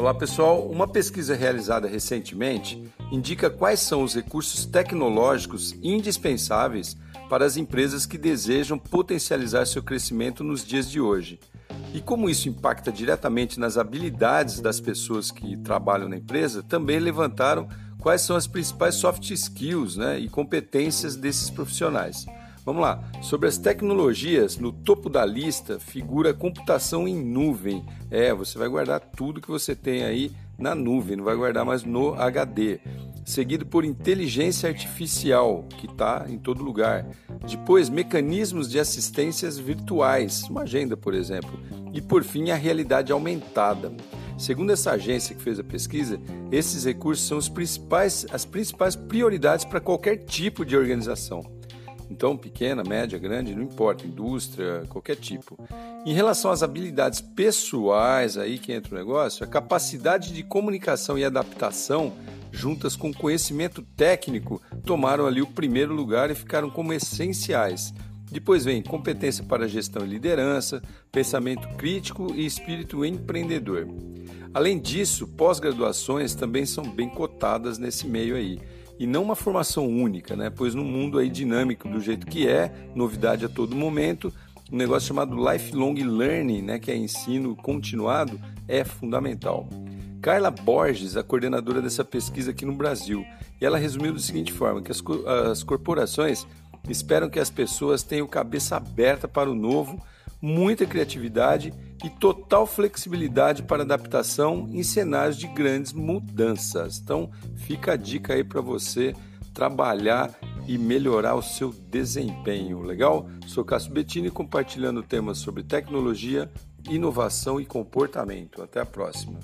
Olá pessoal, uma pesquisa realizada recentemente indica quais são os recursos tecnológicos indispensáveis para as empresas que desejam potencializar seu crescimento nos dias de hoje. E como isso impacta diretamente nas habilidades das pessoas que trabalham na empresa, também levantaram quais são as principais soft skills né, e competências desses profissionais. Vamos lá. Sobre as tecnologias, no topo da lista figura computação em nuvem. É, você vai guardar tudo que você tem aí na nuvem, não vai guardar mais no HD. Seguido por inteligência artificial, que está em todo lugar. Depois, mecanismos de assistências virtuais, uma agenda, por exemplo. E por fim, a realidade aumentada. Segundo essa agência que fez a pesquisa, esses recursos são os principais, as principais prioridades para qualquer tipo de organização. Então, pequena, média, grande, não importa, indústria, qualquer tipo. Em relação às habilidades pessoais, aí que entra o negócio, a capacidade de comunicação e adaptação, juntas com conhecimento técnico, tomaram ali o primeiro lugar e ficaram como essenciais. Depois vem competência para gestão e liderança, pensamento crítico e espírito empreendedor. Além disso, pós-graduações também são bem cotadas nesse meio aí e não uma formação única, né? Pois no mundo aí dinâmico do jeito que é, novidade a todo momento, um negócio chamado lifelong learning, né, que é ensino continuado, é fundamental. Carla Borges, a coordenadora dessa pesquisa aqui no Brasil, e ela resumiu da seguinte forma: que as, as corporações esperam que as pessoas tenham cabeça aberta para o novo, muita criatividade e total flexibilidade para adaptação em cenários de grandes mudanças. Então, fica a dica aí para você trabalhar e melhorar o seu desempenho. Legal? Sou Cássio Bettini compartilhando temas sobre tecnologia, inovação e comportamento. Até a próxima.